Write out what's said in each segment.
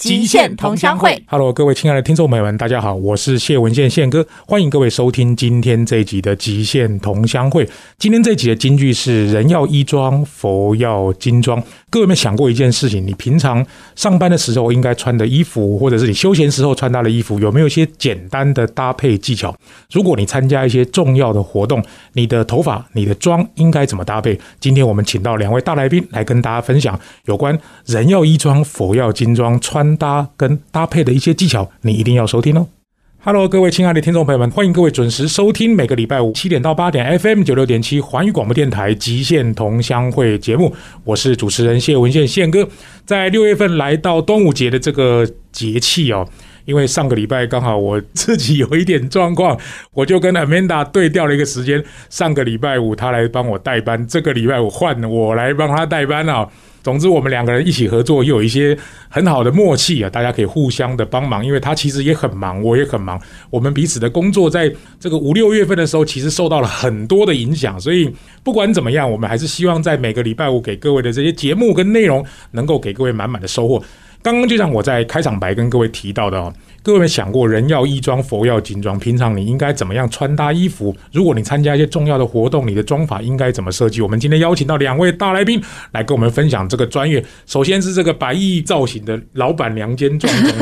极限同乡会，Hello，各位亲爱的听众朋友们，大家好，我是谢文宪宪哥，欢迎各位收听今天这一集的极限同乡会。今天这一集的金句是“人要衣装，佛要金装”。各位有没有想过一件事情？你平常上班的时候应该穿的衣服，或者是你休闲时候穿搭的衣服，有没有一些简单的搭配技巧？如果你参加一些重要的活动，你的头发、你的妆应该怎么搭配？今天我们请到两位大来宾来跟大家分享有关“人要衣装，佛要金装”穿。搭跟搭配的一些技巧，你一定要收听哦。Hello，各位亲爱的听众朋友们，欢迎各位准时收听每个礼拜五七点到八点 FM 九六点七环宇广播电台极限同乡会节目。我是主持人谢文宪宪哥。在六月份来到端午节的这个节气哦，因为上个礼拜刚好我自己有一点状况，我就跟 Amanda 对调了一个时间。上个礼拜五他来帮我代班，这个礼拜五换我来帮他代班啊。总之，我们两个人一起合作，又有一些很好的默契啊！大家可以互相的帮忙，因为他其实也很忙，我也很忙。我们彼此的工作在这个五六月份的时候，其实受到了很多的影响。所以不管怎么样，我们还是希望在每个礼拜五给各位的这些节目跟内容，能够给各位满满的收获。刚刚就像我在开场白跟各位提到的哦。各位有想过，人要衣装，佛要金装。平常你应该怎么样穿搭衣服？如果你参加一些重要的活动，你的妆法应该怎么设计？我们今天邀请到两位大来宾来跟我们分享这个专业。首先是这个白衣造型的老板娘兼 壮中，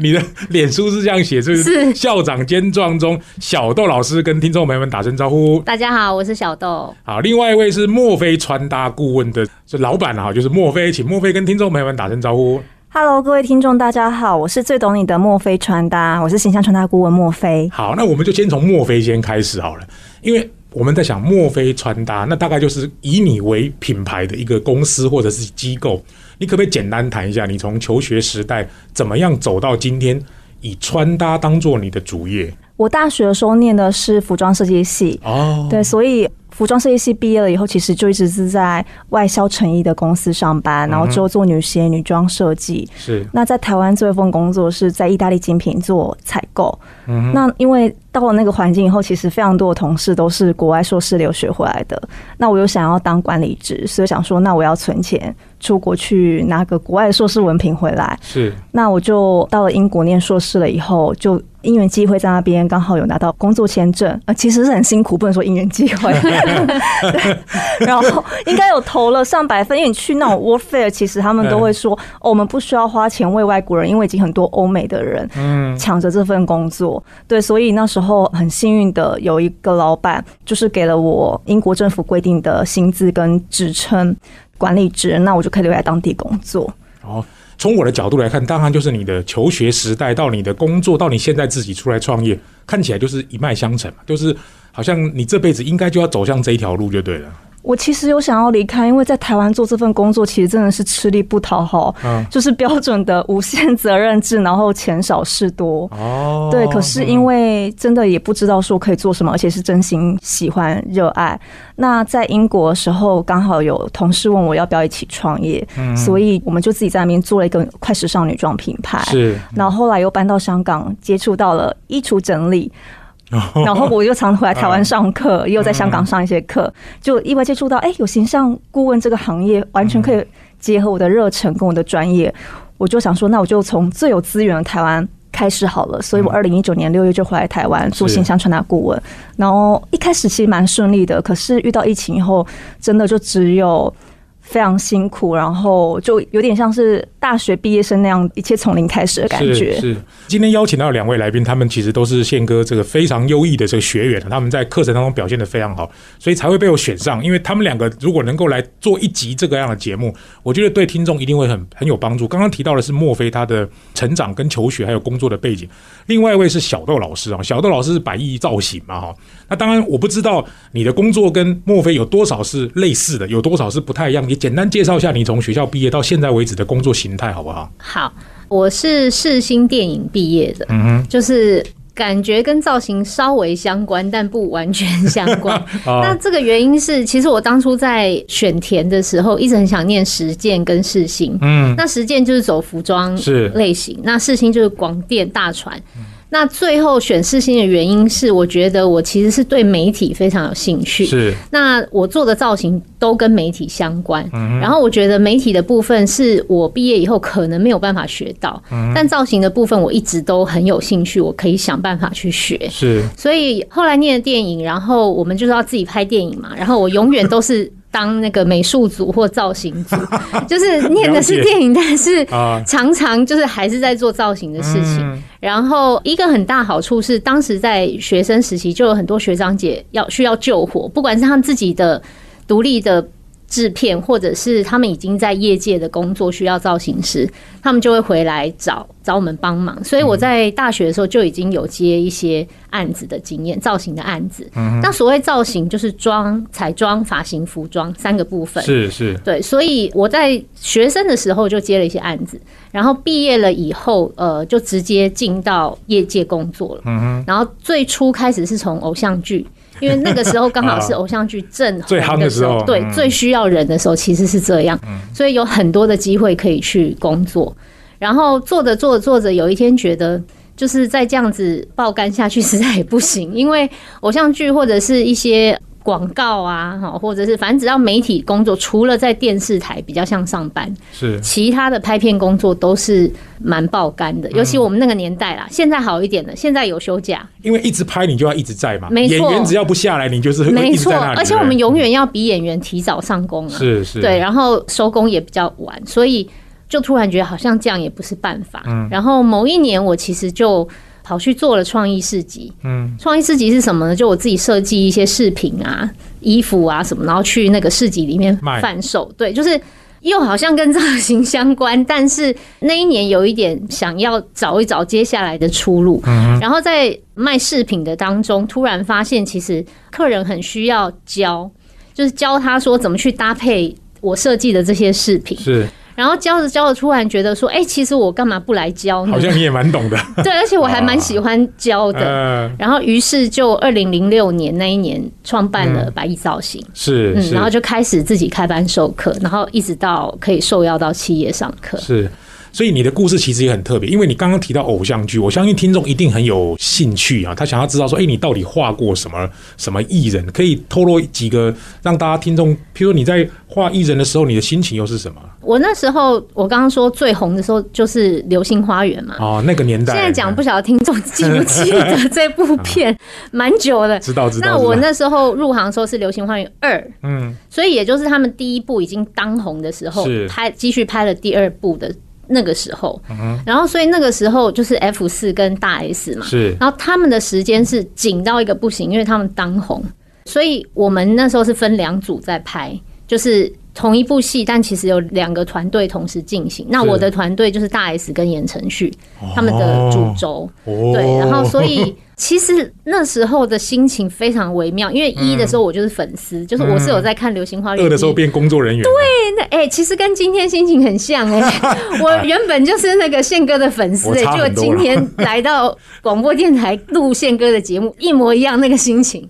你的脸书是这样写，是校长兼壮中小豆老师跟听众朋友们打声招呼。大家好，我是小豆。好，另外一位是墨菲穿搭顾问的这老板啊，就是墨菲，请墨菲跟听众朋友们打声招呼。Hello，各位听众，大家好，我是最懂你的墨菲穿搭，我是形象穿搭顾问墨菲。好，那我们就先从墨菲先开始好了，因为我们在想墨菲穿搭，那大概就是以你为品牌的一个公司或者是机构，你可不可以简单谈一下，你从求学时代怎么样走到今天，以穿搭当做你的主业？我大学的时候念的是服装设计系哦，对，所以。服装设计系毕业了以后，其实就一直是在外销成衣的公司上班，然后之后做女鞋、女装设计。是。那在台湾做一份工作是在意大利精品做采购。嗯。那因为到了那个环境以后，其实非常多的同事都是国外硕士留学回来的。那我又想要当管理职，所以想说，那我要存钱出国去拿个国外硕士文凭回来。是。那我就到了英国念硕士了以后就。因缘机会在那边刚好有拿到工作签证，呃，其实是很辛苦，不能说因缘机会。然后应该有投了上百份，因为你去那种 warfare，其实他们都会说，哦，我们不需要花钱为外国人，因为已经很多欧美的人抢着这份工作。对，所以那时候很幸运的有一个老板，就是给了我英国政府规定的薪资跟职称管理职，那我就可以留在当地工作。哦。从我的角度来看，当然就是你的求学时代到你的工作，到你现在自己出来创业，看起来就是一脉相承嘛，就是好像你这辈子应该就要走向这一条路就对了。我其实有想要离开，因为在台湾做这份工作，其实真的是吃力不讨好，嗯就是标准的无限责任制，然后钱少事多。哦，对。可是因为真的也不知道说可以做什么，而且是真心喜欢热爱。那在英国的时候，刚好有同事问我要不要一起创业，所以我们就自己在那边做了一个快时尚女装品牌。是。然后后来又搬到香港，接触到了衣橱整理。然后我又常回来台湾上课，也有在香港上一些课，就意外接触到，哎，有形象顾问这个行业，完全可以结合我的热忱跟我的专业，我就想说，那我就从最有资源的台湾开始好了。所以我二零一九年六月就回来台湾做形象传达顾问，然后一开始其实蛮顺利的，可是遇到疫情以后，真的就只有。非常辛苦，然后就有点像是大学毕业生那样，一切从零开始的感觉。是今天邀请到两位来宾，他们其实都是宪哥这个非常优异的这个学员，他们在课程当中表现的非常好，所以才会被我选上。因为他们两个如果能够来做一集这个样的节目，我觉得对听众一定会很很有帮助。刚刚提到的是墨菲他的成长跟求学还有工作的背景，另外一位是小豆老师啊，小豆老师是百亿造型嘛哈。那当然我不知道你的工作跟墨菲有多少是类似的，有多少是不太一样。你简单介绍一下你从学校毕业到现在为止的工作形态，好不好？好，我是世新电影毕业的，嗯哼，就是感觉跟造型稍微相关，但不完全相关。那这个原因是，其实我当初在选填的时候，一直很想念实践跟世新。嗯，那实践就是走服装是类型，那世新就是广电大传。那最后选世新的原因是，我觉得我其实是对媒体非常有兴趣。是，那我做的造型都跟媒体相关。嗯，然后我觉得媒体的部分是我毕业以后可能没有办法学到，但造型的部分我一直都很有兴趣，我可以想办法去学。是，所以后来念了电影，然后我们就是要自己拍电影嘛，然后我永远都是。当那个美术组或造型组，就是念的是电影，但是常常就是还是在做造型的事情。然后一个很大好处是，当时在学生时期就有很多学长姐要需要救火，不管是他们自己的独立的。制片，或者是他们已经在业界的工作需要造型师，他们就会回来找找我们帮忙。所以我在大学的时候就已经有接一些案子的经验，造型的案子。那所谓造型就是妆、彩妆、发型、服装三个部分。是是，对。所以我在学生的时候就接了一些案子，然后毕业了以后，呃，就直接进到业界工作了。嗯哼。然后最初开始是从偶像剧。因为那个时候刚好是 偶像剧正最夯的时候，对，最需要人的时候，其实是这样，所以有很多的机会可以去工作。然后做着做着做着，有一天觉得，就是再这样子爆肝下去，实在也不行，因为偶像剧或者是一些。广告啊，哈，或者是反正只要媒体工作，除了在电视台比较像上班，是。其他的拍片工作都是蛮爆肝的。尤其我们那个年代啦，现在好一点了，现在有休假，因为一直拍你就要一直在嘛，没错，演员只要不下来，你就是没错，而且我们永远要比演员提早上工啊，是是，对，然后收工也比较晚，所以就突然觉得好像这样也不是办法。嗯，然后某一年我其实就。跑去做了创意市集，嗯，创意市集是什么呢？就我自己设计一些饰品啊、衣服啊什么，然后去那个市集里面贩售。对，就是又好像跟造型相关，但是那一年有一点想要找一找接下来的出路。嗯，然后在卖饰品的当中，突然发现其实客人很需要教，就是教他说怎么去搭配我设计的这些饰品。是。然后教着教着，突然觉得说：“哎，其实我干嘛不来教呢？”好像你也蛮懂的。对，而且我还蛮喜欢教的。然后，于是就二零零六年那一年创办了白衣造型，是，嗯，然后就开始自己开班授课，然后一直到可以受邀到企业上课。是。所以你的故事其实也很特别，因为你刚刚提到偶像剧，我相信听众一定很有兴趣啊，他想要知道说，哎，你到底画过什么什么艺人？可以透露几个让大家听众，譬如你在画艺人的时候，你的心情又是什么？我那时候我刚刚说最红的时候就是《流星花园》嘛，哦，那个年代。现在讲不晓得听众记不记得这部片，蛮久的。知道知道。那我那时候入行的时候是《流星花园二》，嗯，所以也就是他们第一部已经当红的时候，拍继续拍了第二部的。那个时候，然后所以那个时候就是 F 四跟大 S 嘛，是，然后他们的时间是紧到一个不行，因为他们当红，所以我们那时候是分两组在拍，就是同一部戏，但其实有两个团队同时进行。那我的团队就是大 S 跟言承旭他们的主轴，对，然后所以。其实那时候的心情非常微妙，因为一的时候我就是粉丝，就是我是有在看《流星花园》。二的时候变工作人员。对，那哎，其实跟今天心情很像哎，我原本就是那个宪哥的粉丝哎，就今天来到广播电台录宪哥的节目，一模一样那个心情。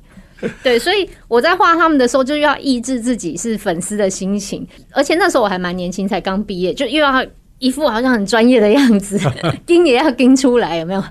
对，所以我在画他们的时候，就要抑制自己是粉丝的心情，而且那时候我还蛮年轻，才刚毕业，就又要。一副好像很专业的样子，盯也要盯出来，有没有？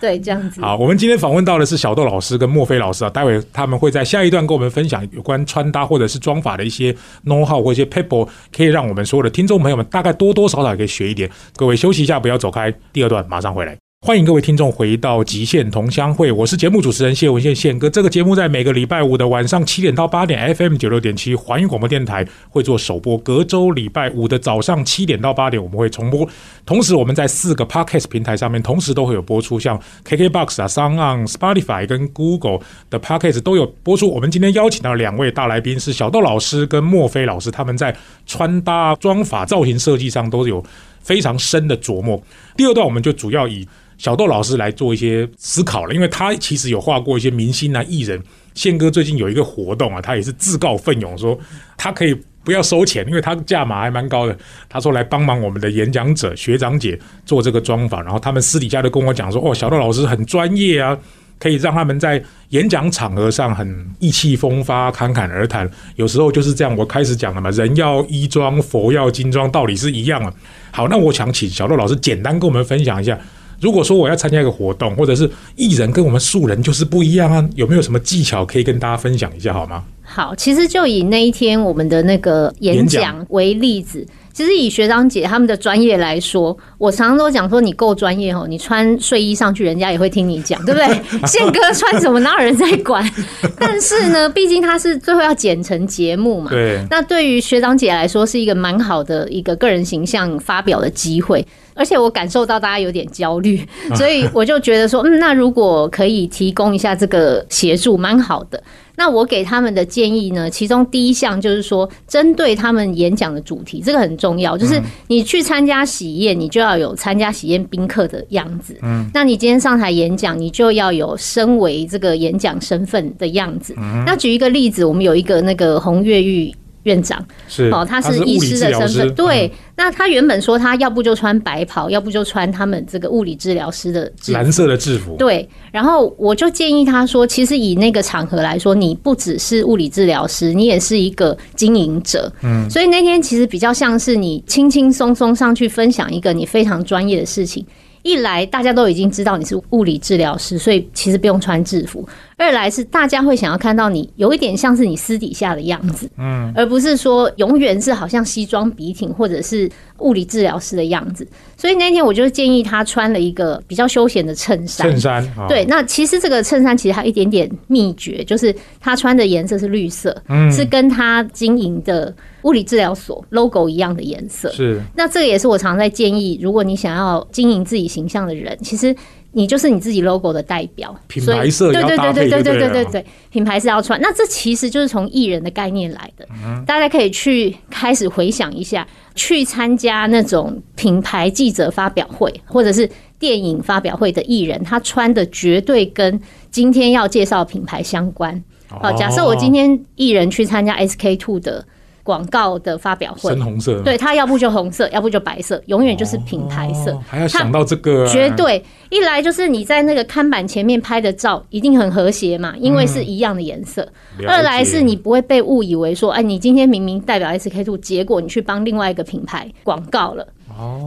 对，这样子。好，我们今天访问到的是小豆老师跟墨菲老师啊，待会他们会在下一段跟我们分享有关穿搭或者是妆法的一些 know how 或一些 people，可以让我们所有的听众朋友们大概多多少少可以学一点。各位休息一下，不要走开，第二段马上回来。欢迎各位听众回到极限同乡会，我是节目主持人谢文宪宪哥。这个节目在每个礼拜五的晚上七点到八点，FM 九六点七环宇广播电台会做首播，隔周礼拜五的早上七点到八点我们会重播。同时，我们在四个 Podcast 平台上面同时都会有播出，像 KKBox 啊、s o n g on、Spotify 跟 Google 的 Podcast 都有播出。我们今天邀请到两位大来宾是小豆老师跟墨菲老师，他们在穿搭、妆法、造型设计上都有非常深的琢磨。第二段我们就主要以小豆老师来做一些思考了，因为他其实有画过一些明星啊、艺人。宪哥最近有一个活动啊，他也是自告奋勇说，他可以不要收钱，因为他价码还蛮高的。他说来帮忙我们的演讲者、学长姐做这个妆法，然后他们私底下都跟我讲说，哦，小豆老师很专业啊，可以让他们在演讲场合上很意气风发、侃侃而谈。有时候就是这样，我开始讲了嘛，人要衣装，佛要金装，道理是一样啊。好，那我想请小豆老师简单跟我们分享一下。如果说我要参加一个活动，或者是艺人跟我们素人就是不一样啊，有没有什么技巧可以跟大家分享一下好吗？好，其实就以那一天我们的那个演讲为例子。其实以学长姐他们的专业来说，我常常都讲说你够专业哦，你穿睡衣上去，人家也会听你讲，对不对？宪哥穿什么，哪有人在管？但是呢，毕竟他是最后要剪成节目嘛。对。那对于学长姐来说，是一个蛮好的一个个人形象发表的机会，而且我感受到大家有点焦虑，所以我就觉得说，嗯，那如果可以提供一下这个协助，蛮好的。那我给他们的建议呢？其中第一项就是说，针对他们演讲的主题，这个很重要。就是你去参加喜宴，你就要有参加喜宴宾客的样子。嗯，那你今天上台演讲，你就要有身为这个演讲身份的样子。那举一个例子，我们有一个那个红月玉。院长是哦，他是医师的身份。对，那他原本说他要不就穿白袍，要不就穿他们这个物理治疗师的蓝色的制服。对，然后我就建议他说，其实以那个场合来说，你不只是物理治疗师，你也是一个经营者。嗯，所以那天其实比较像是你轻轻松松上去分享一个你非常专业的事情。一来大家都已经知道你是物理治疗师，所以其实不用穿制服。二来是大家会想要看到你有一点像是你私底下的样子，嗯，而不是说永远是好像西装笔挺或者是物理治疗师的样子。所以那天我就建议他穿了一个比较休闲的衬衫。衬衫，对。那其实这个衬衫其实还有一点点秘诀，就是他穿的颜色是绿色，嗯，是跟他经营的物理治疗所 logo 一样的颜色。是。那这个也是我常在建议，如果你想要经营自己形象的人，其实。你就是你自己 logo 的代表，品牌色对对对对对对对对对，品牌是要穿。那这其实就是从艺人的概念来的，大家可以去开始回想一下，去参加那种品牌记者发表会或者是电影发表会的艺人，他穿的绝对跟今天要介绍品牌相关。好，假设我今天艺人去参加 SK two 的。广告的发表会，深红色，对它要不就红色，要不就白色，永远就是品牌色。还要想到这个，绝对一来就是你在那个看板前面拍的照一定很和谐嘛，因为是一样的颜色。二来是你不会被误以为说，哎，你今天明明代表 SK two，结果你去帮另外一个品牌广告了。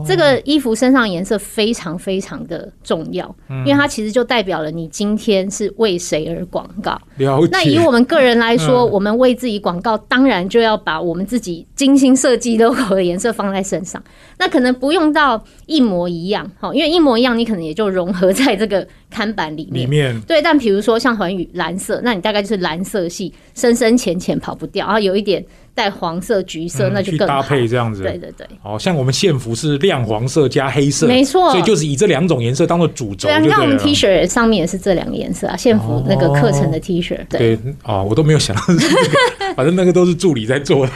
这个衣服身上颜色非常非常的重要，因为它其实就代表了你今天是为谁而广告。那以我们个人来说，我们为自己广告，当然就要把我们自己精心设计 logo 的颜色放在身上。那可能不用到一模一样，哈，因为一模一样，你可能也就融合在这个看板里面。里面对，但比如说像环宇蓝色，那你大概就是蓝色系，深深浅浅跑不掉，然后有一点。带黄色、橘色，那就更搭配这样子。对对对，哦，像我们线服是亮黄色加黑色，没错，所以就是以这两种颜色当做主轴。对，你看我们 T 恤上面也是这两个颜色啊，线服那个课程的 T 恤。对，哦，我都没有想到，反正那个都是助理在做的。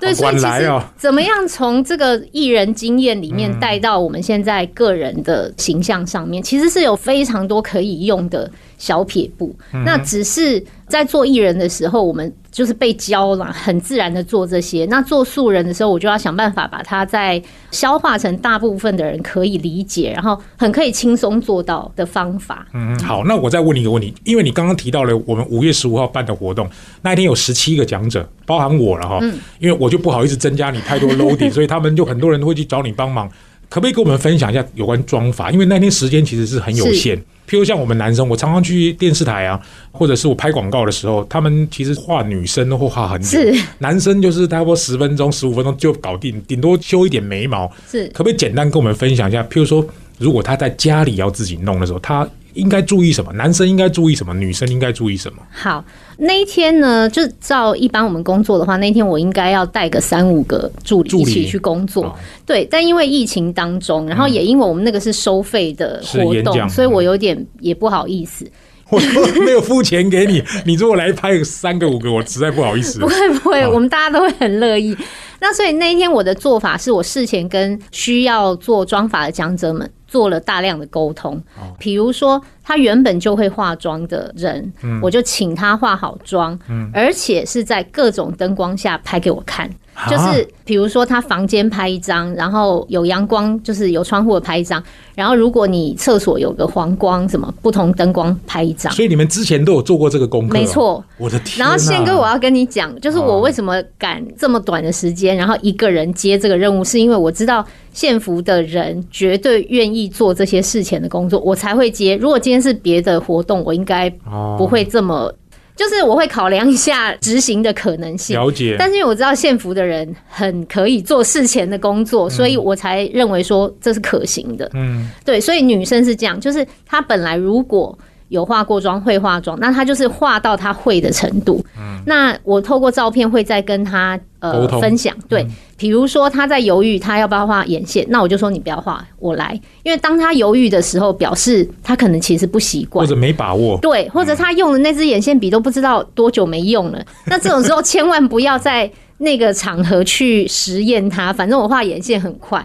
对，所以其实怎么样从这个艺人经验里面带到我们现在个人的形象上面，其实是有非常多可以用的。小撇步，那只是在做艺人的时候，我们就是被教了，很自然的做这些。那做素人的时候，我就要想办法把它再消化成大部分的人可以理解，然后很可以轻松做到的方法。嗯，好，那我再问你一个问题，因为你刚刚提到了我们五月十五号办的活动，那一天有十七个讲者，包含我了哈。嗯，因为我就不好意思增加你太多 loading，所以他们就很多人会去找你帮忙。可不可以跟我们分享一下有关妆法？因为那天时间其实是很有限。譬如像我们男生，我常常去电视台啊，或者是我拍广告的时候，他们其实画女生都会画很久，男生就是差不多十分钟、十五分钟就搞定，顶多修一点眉毛。是，可不可以简单跟我们分享一下？譬如说，如果他在家里要自己弄的时候，他。应该注意什么？男生应该注意什么？女生应该注意什么？好，那一天呢，就照一般我们工作的话，那一天我应该要带个三五个助理一起去工作。对，但因为疫情当中，然后也因为我们那个是收费的活动，所以我有点也不好意思。我没有付钱给你，你如果来拍三个五个，我实在不好意思。不会不会，我们大家都会很乐意。那所以那一天我的做法是我事前跟需要做妆法的讲者们。做了大量的沟通，比如说他原本就会化妆的人，我就请他化好妆，而且是在各种灯光下拍给我看。就是比如说他房间拍一张，然后有阳光，就是有窗户的拍一张。然后如果你厕所有个黄光，什么不同灯光拍一张。所以你们之前都有做过这个功课，没错。我的天！然后宪哥，我要跟你讲，就是我为什么敢这么短的时间，然后一个人接这个任务，是因为我知道县服的人绝对愿意做这些事前的工作，我才会接。如果今天是别的活动，我应该不会这么。就是我会考量一下执行的可能性，了解。但是因为我知道县服的人很可以做事前的工作，所以我才认为说这是可行的。嗯，对。所以女生是这样，就是她本来如果有化过妆、会化妆，那他就是化到他会的程度。嗯，那我透过照片会再跟他呃分享。对。比如说他在犹豫，他要不要画眼线，那我就说你不要画，我来。因为当他犹豫的时候，表示他可能其实不习惯，或者没把握。对，或者他用的那支眼线笔都不知道多久没用了。那这种时候千万不要在那个场合去实验它。反正我画眼线很快。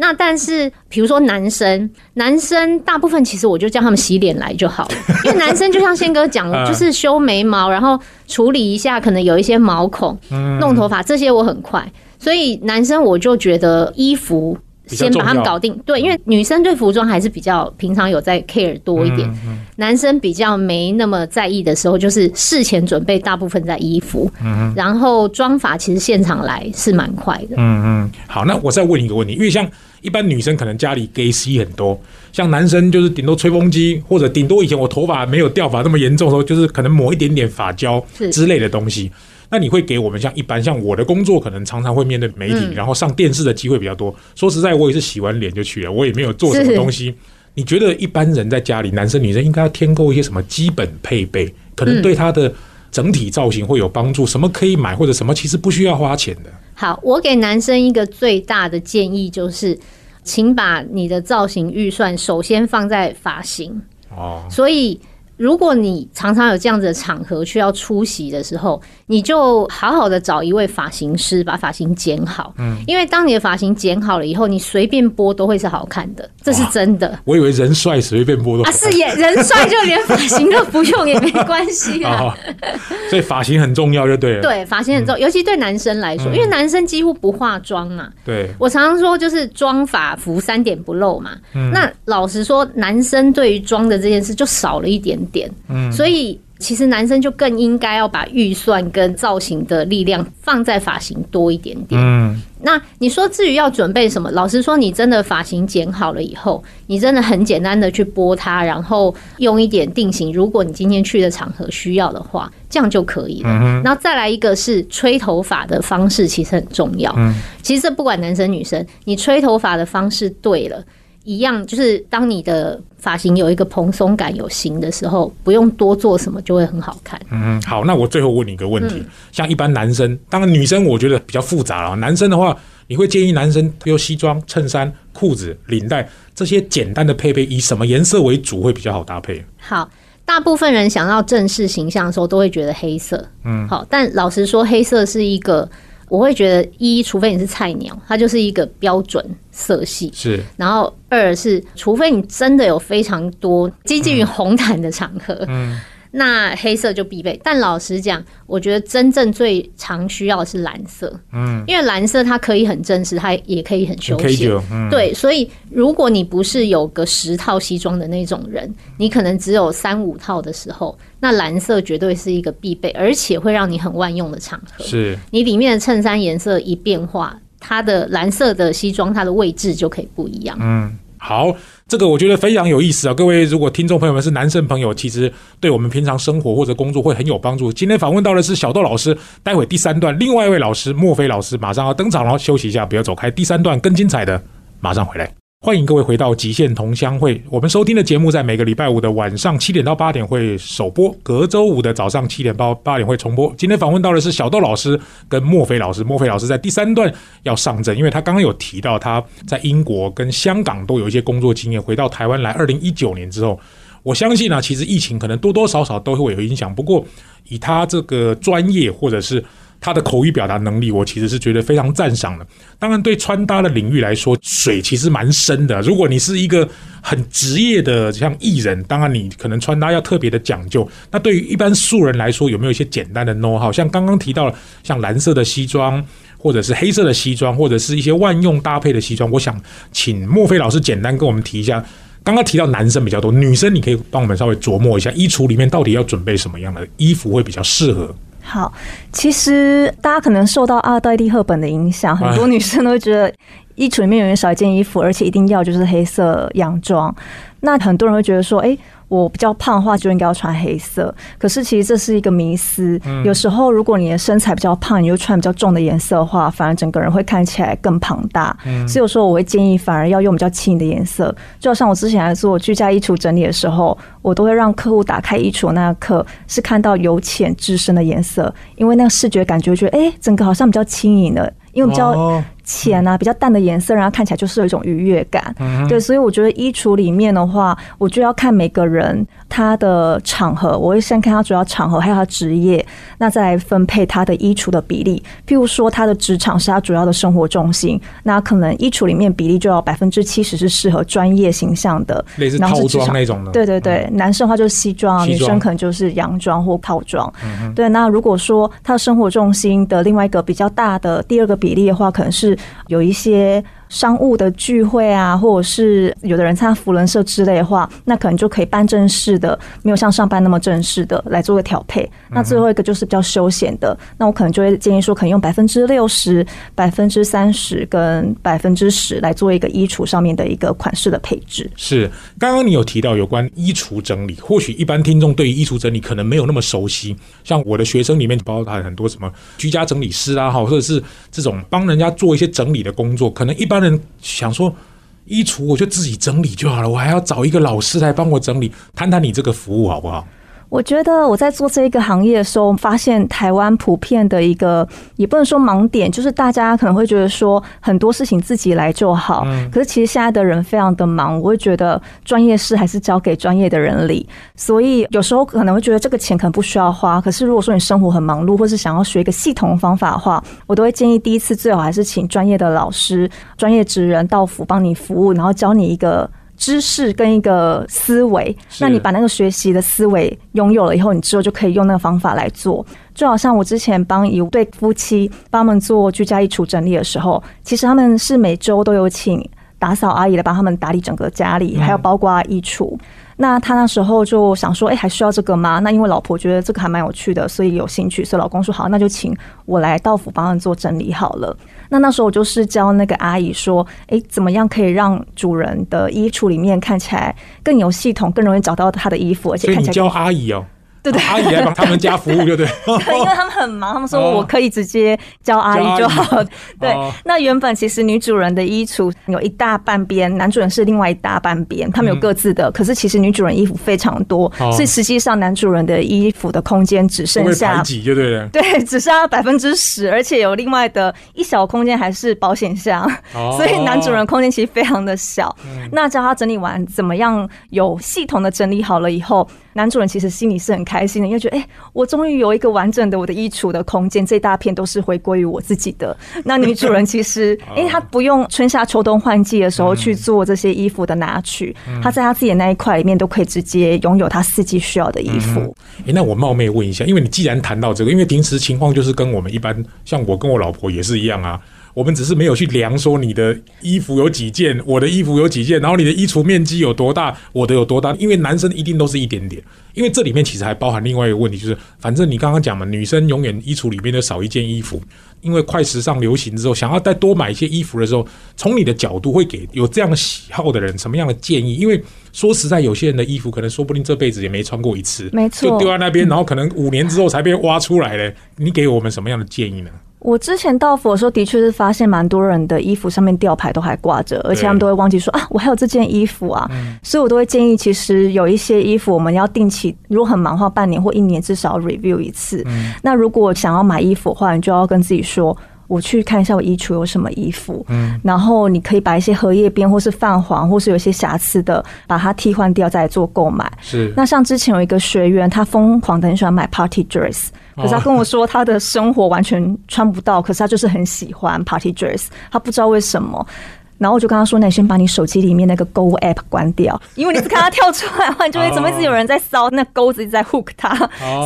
那但是，比如说男生，男生大部分其实我就叫他们洗脸来就好了，因为男生就像宪哥讲，就是修眉毛，然后处理一下可能有一些毛孔，弄头发这些我很快。所以男生我就觉得衣服先把他们搞定，对，因为女生对服装还是比较平常有在 care 多一点，男生比较没那么在意的时候，就是事前准备大部分在衣服，然后妆法其实现场来是蛮快的。嗯嗯，好，那我再问一个问题，因为像一般女生可能家里 gay 西很多，像男生就是顶多吹风机，或者顶多以前我头发没有掉发那么严重的时候，就是可能抹一点点发胶之类的东西。那你会给我们像一般像我的工作，可能常常会面对媒体，然后上电视的机会比较多。说实在，我也是洗完脸就去了，我也没有做什么东西。你觉得一般人在家里，男生女生应该要添购一些什么基本配备，可能对他的整体造型会有帮助？什么可以买，或者什么其实不需要花钱的？好，我给男生一个最大的建议就是，请把你的造型预算首先放在发型哦，所以。如果你常常有这样子的场合需要出席的时候，你就好好的找一位发型师把发型剪好。嗯，因为当你的发型剪好了以后，你随便拨都会是好看的，这是真的。我以为人帅随便拨都啊，是也人帅就连发型都不用也没关系啊。所以发型很重要，就对了。对，发型很重要，尤其对男生来说，因为男生几乎不化妆嘛。对，我常常说就是妆发服三点不漏嘛。嗯那老实说，男生对于妆的这件事就少了一点。点，嗯，所以其实男生就更应该要把预算跟造型的力量放在发型多一点点，嗯，那你说至于要准备什么？老实说，你真的发型剪好了以后，你真的很简单的去拨它，然后用一点定型。如果你今天去的场合需要的话，这样就可以了。嗯然后再来一个是吹头发的方式，其实很重要。嗯，其实不管男生女生，你吹头发的方式对了。一样，就是当你的发型有一个蓬松感、有型的时候，不用多做什么就会很好看。嗯，好，那我最后问你一个问题：像一般男生，当然女生我觉得比较复杂了。男生的话，你会建议男生用西装、衬衫、裤子、领带这些简单的配备，以什么颜色为主会比较好搭配？好，大部分人想要正式形象的时候，都会觉得黑色。嗯，好，但老实说，黑色是一个。我会觉得一，除非你是菜鸟，它就是一个标准色系。是，然后二是，除非你真的有非常多接近于红毯的场合。嗯。那黑色就必备，但老实讲，我觉得真正最常需要的是蓝色，嗯，因为蓝色它可以很正式，它也可以很休闲，对，所以如果你不是有个十套西装的那种人，你可能只有三五套的时候，那蓝色绝对是一个必备，而且会让你很万用的场合。是你里面的衬衫颜色一变化，它的蓝色的西装它的位置就可以不一样。嗯，好。这个我觉得非常有意思啊！各位如果听众朋友们是男生朋友，其实对我们平常生活或者工作会很有帮助。今天访问到的是小豆老师，待会第三段另外一位老师墨菲老师马上要登场了，休息一下，不要走开，第三段更精彩的马上回来。欢迎各位回到极限同乡会。我们收听的节目在每个礼拜五的晚上七点到八点会首播，隔周五的早上七点到八点会重播。今天访问到的是小豆老师跟墨菲老师。墨菲老师在第三段要上阵，因为他刚刚有提到他在英国跟香港都有一些工作经验。回到台湾来，二零一九年之后，我相信呢，其实疫情可能多多少少都会有影响。不过以他这个专业或者是他的口语表达能力，我其实是觉得非常赞赏的。当然，对穿搭的领域来说，水其实蛮深的。如果你是一个很职业的像艺人，当然你可能穿搭要特别的讲究。那对于一般素人来说，有没有一些简单的 know how？像刚刚提到了像蓝色的西装，或者是黑色的西装，或者是一些万用搭配的西装。我想请墨菲老师简单跟我们提一下。刚刚提到男生比较多，女生你可以帮我们稍微琢磨一下，衣橱里面到底要准备什么样的衣服会比较适合？好，其实大家可能受到阿黛丽·赫本的影响，很多女生都会觉得衣橱里面永远少一件衣服，而且一定要就是黑色洋装。那很多人会觉得说，哎。我比较胖的话，就应该要穿黑色。可是其实这是一个迷思。有时候如果你的身材比较胖，你又穿比较重的颜色的话，反而整个人会看起来更庞大。所以有时候我会建议，反而要用比较轻的颜色。就好像我之前在做居家衣橱整理的时候，我都会让客户打开衣橱那一刻是看到由浅至深的颜色，因为那个视觉感觉，觉得哎，整个好像比较轻盈的。因为比较浅啊，比较淡的颜色，然后看起来就是有一种愉悦感。对，所以我觉得衣橱里面的话，我就要看每个人他的场合，我会先看他主要场合，还有他职业，那再来分配他的衣橱的比例。譬如说，他的职场是他主要的生活重心，那可能衣橱里面比例就要百分之七十是适合专业形象的，类似套装那种的。对对对，男生的话就是西装，女生可能就是洋装或套装。对，那如果说他的生活重心的另外一个比较大的第二个。比例的话，可能是有一些。商务的聚会啊，或者是有的人参加福伦社之类的话，那可能就可以办正式的，没有像上班那么正式的来做个调配。那最后一个就是比较休闲的，那我可能就会建议说，可能用百分之六十、百分之三十跟百分之十来做一个衣橱上面的一个款式的配置。是，刚刚你有提到有关衣橱整理，或许一般听众对于衣橱整理可能没有那么熟悉。像我的学生里面包含很多什么居家整理师啊，哈，或者是这种帮人家做一些整理的工作，可能一般。人想说衣橱，我就自己整理就好了，我还要找一个老师来帮我整理。谈谈你这个服务好不好？我觉得我在做这一个行业的时候，发现台湾普遍的一个也不能说盲点，就是大家可能会觉得说很多事情自己来就好。可是其实现在的人非常的忙，我会觉得专业事还是交给专业的人理。所以有时候可能会觉得这个钱可能不需要花。可是如果说你生活很忙碌，或是想要学一个系统方法的话，我都会建议第一次最好还是请专业的老师、专业职人到府帮你服务，然后教你一个。知识跟一个思维，那你把那个学习的思维拥有了以后，你之后就可以用那个方法来做。就好像我之前帮一对夫妻帮他们做居家衣橱整理的时候，其实他们是每周都有请打扫阿姨来帮他们打理整个家里，还有包括衣橱。那他那时候就想说，哎，还需要这个吗？那因为老婆觉得这个还蛮有趣的，所以有兴趣，所以老公说好，那就请我来到府帮他们做整理好了。那那时候我就是教那个阿姨说，哎，怎么样可以让主人的衣橱里面看起来更有系统，更容易找到他的衣服，而且看起来教阿姨哦。对对，阿姨来帮他们家服务，对不对？对，因为他们很忙，他们说我可以直接叫阿姨就好。对，那原本其实女主人的衣橱有一大半边，男主人是另外一大半边，他们有各自的。可是其实女主人衣服非常多，所以实际上男主人的衣服的空间只剩下几，就对了。对，只剩下百分之十，而且有另外的一小空间还是保险箱，所以男主人空间其实非常的小。那叫他整理完，怎么样有系统的整理好了以后？男主人其实心里是很开心的，因为觉得哎，我终于有一个完整的我的衣橱的空间，这大片都是回归于我自己的。那女主人其实，因为她不用春夏秋冬换季的时候去做这些衣服的拿取，她在她自己的那一块里面都可以直接拥有她四季需要的衣服。哎，那我冒昧问一下，因为你既然谈到这个，因为平时情况就是跟我们一般，像我跟我老婆也是一样啊。我们只是没有去量说你的衣服有几件，我的衣服有几件，然后你的衣橱面积有多大，我的有多大？因为男生一定都是一点点，因为这里面其实还包含另外一个问题，就是反正你刚刚讲嘛，女生永远衣橱里面都少一件衣服，因为快时尚流行之后，想要再多买一些衣服的时候，从你的角度会给有这样喜好的人什么样的建议？因为说实在，有些人的衣服可能说不定这辈子也没穿过一次，没错，就丢在那边，然后可能五年之后才被挖出来了。你给我们什么样的建议呢？我之前到府的时候，的确是发现蛮多人的衣服上面吊牌都还挂着，而且他们都会忘记说啊，我还有这件衣服啊，所以我都会建议，其实有一些衣服我们要定期，如果很忙的话，半年或一年至少 review 一次。那如果想要买衣服的话，你就要跟自己说。我去看一下我衣橱有什么衣服，嗯，然后你可以把一些荷叶边或是泛黄或是有些瑕疵的，把它替换掉，再做购买。是。那像之前有一个学员，他疯狂的很喜欢买 party dress，可是他跟我说他的生活完全穿不到，可是他就是很喜欢 party dress，他不知道为什么。然后我就跟他说：“那你先把你手机里面那个购物 app 关掉，因为你只看它跳出来的话，你就会怎么一直有人在骚，那钩子一直在 hook 他，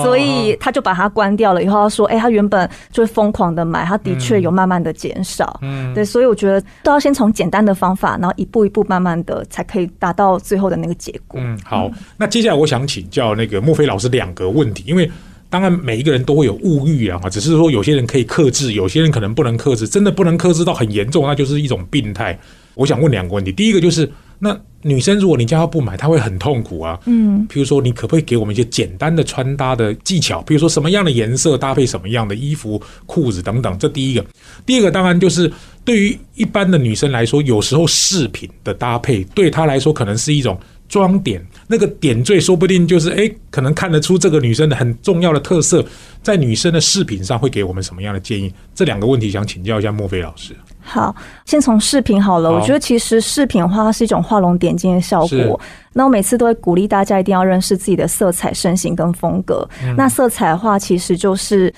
所以他就把它关掉了。以后他说：，哎，他原本就会疯狂的买，他的确有慢慢的减少。嗯，对，所以我觉得都要先从简单的方法，然后一步一步慢慢的，才可以达到最后的那个结果。嗯，好，那接下来我想请教那个莫非老师两个问题，因为。当然，每一个人都会有物欲啊，只是说有些人可以克制，有些人可能不能克制。真的不能克制到很严重，那就是一种病态。我想问两个问题，第一个就是，那女生如果你叫她不买，她会很痛苦啊。嗯，比如说，你可不可以给我们一些简单的穿搭的技巧？比如说，什么样的颜色搭配什么样的衣服、裤子等等。这第一个。第二个，当然就是对于一般的女生来说，有时候饰品的搭配对她来说可能是一种。装点那个点缀，说不定就是哎，可能看得出这个女生的很重要的特色，在女生的饰品上会给我们什么样的建议？这两个问题想请教一下莫非老师。好，先从饰品好了。我觉得其实饰品的话，它是一种画龙点睛的效果。那我每次都会鼓励大家一定要认识自己的色彩、身形跟风格。那色彩的话，其实就是。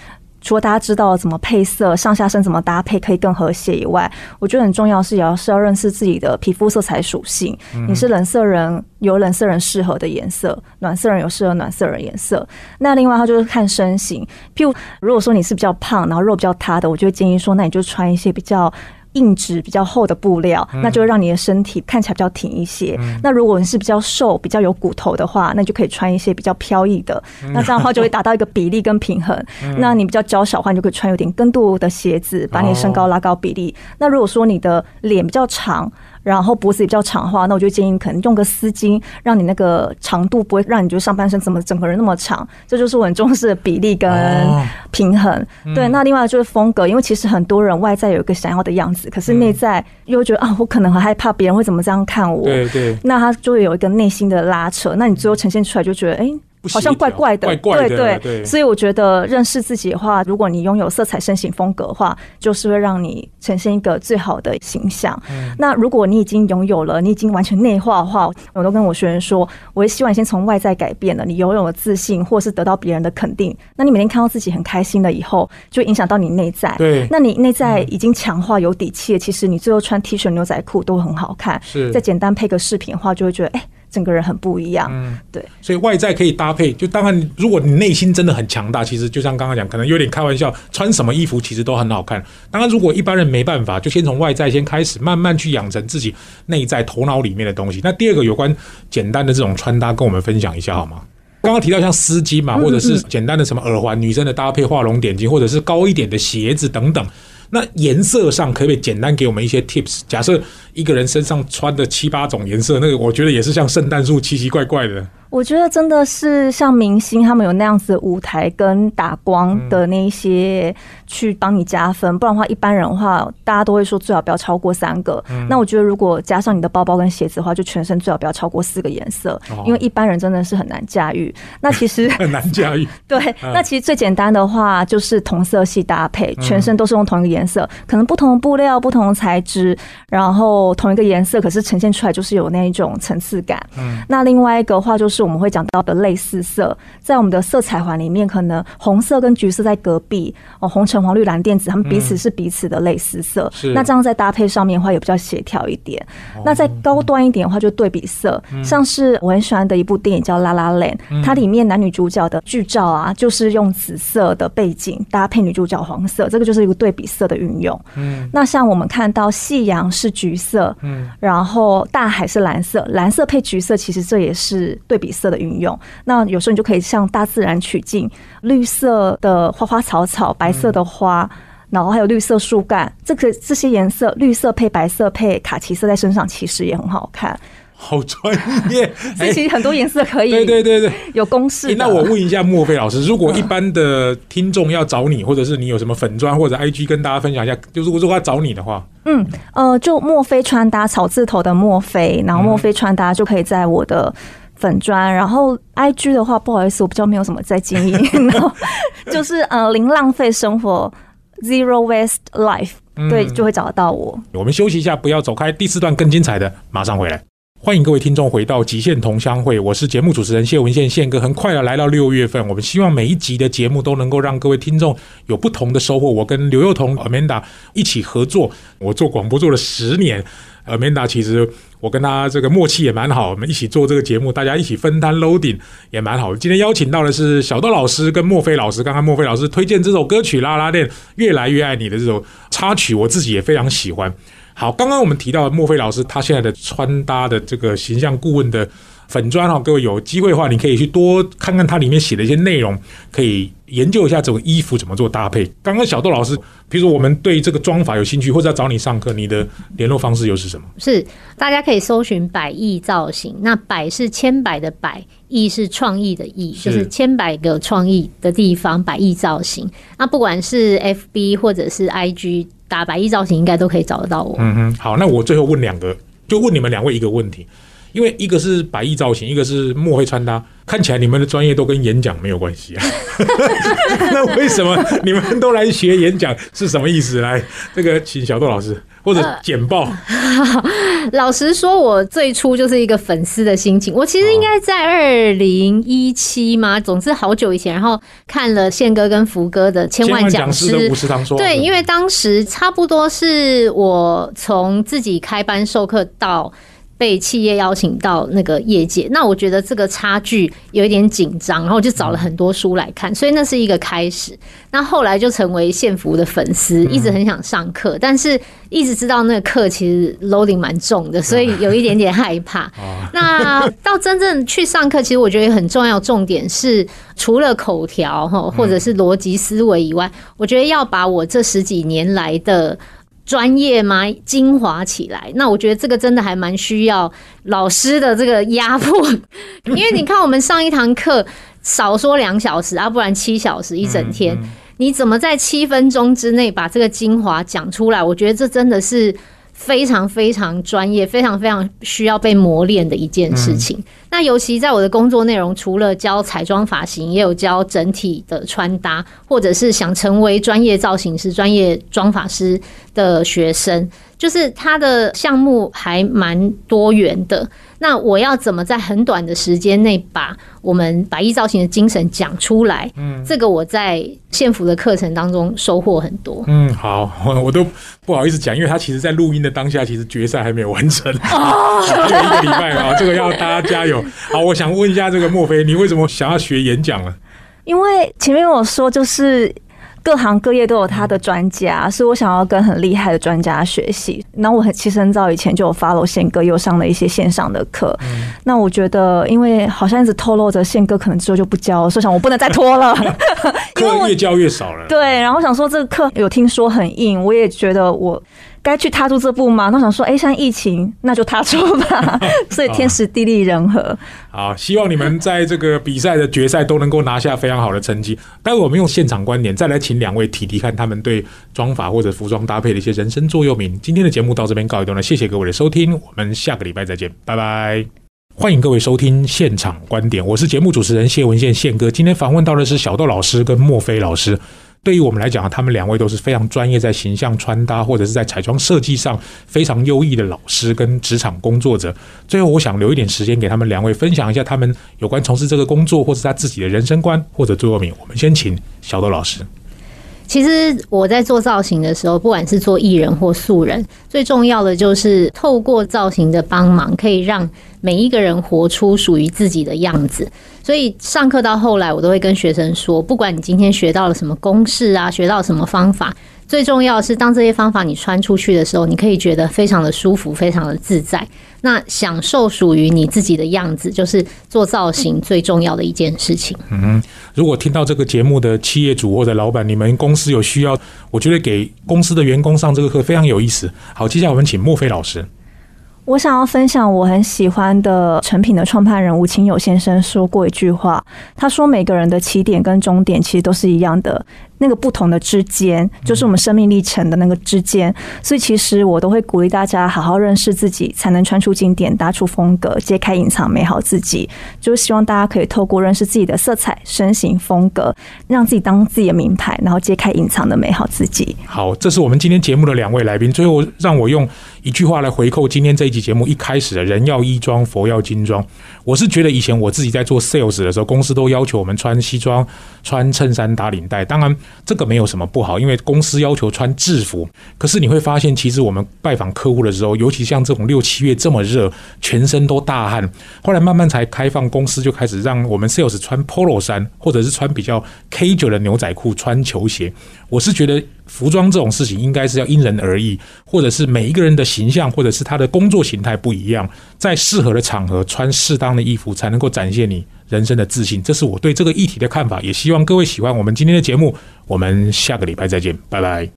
除了大家知道怎么配色、上下身怎么搭配可以更和谐以外，我觉得很重要是也要是要认识自己的皮肤色彩属性。你是冷色人，有冷色人适合的颜色；暖色人有适合暖色人颜色。那另外，它就是看身形。譬如，如果说你是比较胖，然后肉比较塌的，我就会建议说，那你就穿一些比较。硬质比较厚的布料，那就会让你的身体看起来比较挺一些。那如果你是比较瘦、比较有骨头的话，那就可以穿一些比较飘逸的。那这样的话就会达到一个比例跟平衡。那你比较娇小的话，你就可以穿有点跟度的鞋子，把你的身高拉高比例。那如果说你的脸比较长，然后脖子也比较长的话，那我就建议可能用个丝巾，让你那个长度不会让你觉得上半身怎么整个人那么长。这就是我很重视的比例跟平衡。对，那另外就是风格，因为其实很多人外在有一个想要的样子，可是内在又觉得啊，我可能很害怕别人会怎么这样看我。对对。那他就会有一个内心的拉扯，那你最后呈现出来就觉得哎。好像怪怪的，对对，所以我觉得认识自己的话，如果你拥有色彩、身形、风格的话，就是会让你呈现一个最好的形象。那如果你已经拥有了，你已经完全内化的话，我都跟我学员说，我也希望先从外在改变了，你拥有了自信，或是得到别人的肯定。那你每天看到自己很开心了以后，就影响到你内在。对，那你内在已经强化有底气，其实你最后穿 T 恤、牛仔裤都很好看。是，再简单配个饰品的话，就会觉得哎。整个人很不一样，嗯，对，所以外在可以搭配。就当然，如果你内心真的很强大，其实就像刚刚讲，可能有点开玩笑，穿什么衣服其实都很好看。当然，如果一般人没办法，就先从外在先开始，慢慢去养成自己内在头脑里面的东西。那第二个有关简单的这种穿搭，跟我们分享一下好吗？刚刚提到像丝巾嘛，或者是简单的什么耳环，女生的搭配画龙点睛，或者是高一点的鞋子等等。那颜色上可不可以简单给我们一些 tips？假设一个人身上穿的七八种颜色，那个我觉得也是像圣诞树奇奇怪怪的。我觉得真的是像明星他们有那样子的舞台跟打光的那一些去帮你加分，不然的话一般人的话，大家都会说最好不要超过三个。那我觉得如果加上你的包包跟鞋子的话，就全身最好不要超过四个颜色，因为一般人真的是很难驾驭。那其实 很难驾驭。对，那其实最简单的话就是同色系搭配，全身都是用同一个颜色，可能不同的布料、不同的材质，然后同一个颜色，可是呈现出来就是有那一种层次感。嗯，那另外一个话就是。我们会讲到的类似色，在我们的色彩环里面，可能红色跟橘色在隔壁哦，红橙黄绿蓝靛紫，它们彼此是彼此的类似色。那这样在搭配上面的话，也比较协调一点。那再高端一点的话，就对比色，像是我很喜欢的一部电影叫《拉拉链》，它里面男女主角的剧照啊，就是用紫色的背景搭配女主角黄色，这个就是一个对比色的运用。嗯，那像我们看到夕阳是橘色，嗯，然后大海是蓝色，蓝色配橘色，其实这也是对比。色的运用，那有时候你就可以向大自然取景，绿色的花花草草，白色的花，然后还有绿色树干，这个这些颜色，绿色配白色配卡其色在身上，其实也很好看。好专业，所以其实很多颜色可以，对对对对，有公式。那我问一下莫非老师，如果一般的听众要找你，或者是你有什么粉砖或者 IG 跟大家分享一下，就是如果要找你的话，嗯呃，就墨菲穿搭草字头的墨菲，然后墨菲穿搭就可以在我的。粉砖，然后 I G 的话，不好意思，我比较没有什么在经营，然后就是呃零浪费生活 Zero Waste Life，对，就会找得到我。我们休息一下，不要走开，第四段更精彩的马上回来。欢迎各位听众回到极限同乡会，我是节目主持人谢文宪宪哥。很快的来到六月份，我们希望每一集的节目都能够让各位听众有不同的收获。我跟刘幼彤 Amanda 一起合作，我做广播做了十年。Amanda 其实我跟他这个默契也蛮好，我们一起做这个节目，大家一起分担 loading 也蛮好。今天邀请到的是小豆老师跟墨菲老师，刚刚墨菲老师推荐这首歌曲《拉拉链越来越爱你》的这首插曲，我自己也非常喜欢。好，刚刚我们提到墨菲老师他现在的穿搭的这个形象顾问的。粉砖哈，各位有机会的话，你可以去多看看它里面写的一些内容，可以研究一下这种衣服怎么做搭配。刚刚小豆老师，比如说我们对这个妆法有兴趣，或者要找你上课，你的联络方式又是什么？是大家可以搜寻百亿造型，那百是千百的百，亿是创意的亿，就是千百个创意的地方，百亿造型。那不管是 FB 或者是 IG 打白衣造型，应该都可以找得到我。嗯哼，好，那我最后问两个，就问你们两位一个问题。因为一个是白衣造型，一个是墨灰穿搭，看起来你们的专业都跟演讲没有关系啊。那为什么你们都来学演讲是什么意思？来，这个请小豆老师或者简报。老实说，我最初就是一个粉丝的心情。我其实应该在二零一七嘛，总之好久以前，然后看了宪哥跟福哥的千万讲师的五十堂说。对，因为当时差不多是我从自己开班授课到。被企业邀请到那个业界，那我觉得这个差距有一点紧张，然后就找了很多书来看，所以那是一个开始。那后来就成为献福的粉丝，一直很想上课，但是一直知道那个课其实 loading 蛮重的，所以有一点点害怕。那到真正去上课，其实我觉得很重要，重点是除了口条哈，或者是逻辑思维以外，我觉得要把我这十几年来的。专业吗？精华起来，那我觉得这个真的还蛮需要老师的这个压迫，因为你看我们上一堂课少说两小时啊，不然七小时一整天，你怎么在七分钟之内把这个精华讲出来？我觉得这真的是。非常非常专业，非常非常需要被磨练的一件事情。那尤其在我的工作内容，除了教彩妆发型，也有教整体的穿搭，或者是想成为专业造型师、专业妆发师的学生。就是他的项目还蛮多元的，那我要怎么在很短的时间内把我们百亿造型的精神讲出来？嗯，这个我在县府的课程当中收获很多。嗯，好，我都不好意思讲，因为他其实在录音的当下，其实决赛还没有完成，还有一个礼拜啊，这个要大家加油。好，我想问一下这个莫菲，你为什么想要学演讲呢？因为前面我说就是。各行各业都有他的专家，所以我想要跟很厉害的专家学习。那我很其实很早以前就有 follow 宪哥，又上了一些线上的课。那我觉得，因为好像一直透露着宪哥可能之后就不教，所以想我不能再拖了。课越教越少了。对，然后想说这个课有听说很硬，我也觉得我。该去踏出这步吗？那想说，哎，现在疫情，那就踏出吧。所以天时地利人和。好，希望你们在这个比赛的决赛都能够拿下非常好的成绩。待会我们用现场观点再来请两位提提看他们对妆法或者服装搭配的一些人生座右铭。今天的节目到这边告一段落，谢谢各位的收听，我们下个礼拜再见，拜拜。欢迎各位收听现场观点，我是节目主持人谢文宪宪哥。今天访问到的是小豆老师跟莫菲老师。对于我们来讲，他们两位都是非常专业，在形象穿搭或者是在彩妆设计上非常优异的老师跟职场工作者。最后，我想留一点时间给他们两位分享一下他们有关从事这个工作或者他自己的人生观或者座右铭。我们先请小豆老师。其实我在做造型的时候，不管是做艺人或素人，最重要的就是透过造型的帮忙，可以让每一个人活出属于自己的样子。所以上课到后来，我都会跟学生说，不管你今天学到了什么公式啊，学到什么方法，最重要是，当这些方法你穿出去的时候，你可以觉得非常的舒服，非常的自在。那享受属于你自己的样子，就是做造型最重要的一件事情。嗯，如果听到这个节目的企业主或者老板，你们公司有需要，我觉得给公司的员工上这个课非常有意思。好，接下来我们请莫非老师。我想要分享我很喜欢的成品的创办人吴清友先生说过一句话，他说每个人的起点跟终点其实都是一样的。那个不同的之间，就是我们生命历程的那个之间，所以其实我都会鼓励大家好好认识自己，才能穿出经典，搭出风格，揭开隐藏美好自己。就是希望大家可以透过认识自己的色彩、身形、风格，让自己当自己的名牌，然后揭开隐藏的美好自己。好，这是我们今天节目的两位来宾。最后，让我用一句话来回扣今天这一集节目一开始的人要衣装，佛要金装。我是觉得以前我自己在做 sales 的时候，公司都要求我们穿西装、穿衬衫、打领带，当然。这个没有什么不好，因为公司要求穿制服。可是你会发现，其实我们拜访客户的时候，尤其像这种六七月这么热，全身都大汗。后来慢慢才开放，公司就开始让我们 sales 穿 polo 衫，或者是穿比较 K 九的牛仔裤，穿球鞋。我是觉得服装这种事情应该是要因人而异，或者是每一个人的形象，或者是他的工作形态不一样，在适合的场合穿适当的衣服，才能够展现你人生的自信。这是我对这个议题的看法，也希望各位喜欢我们今天的节目。我们下个礼拜再见，拜拜。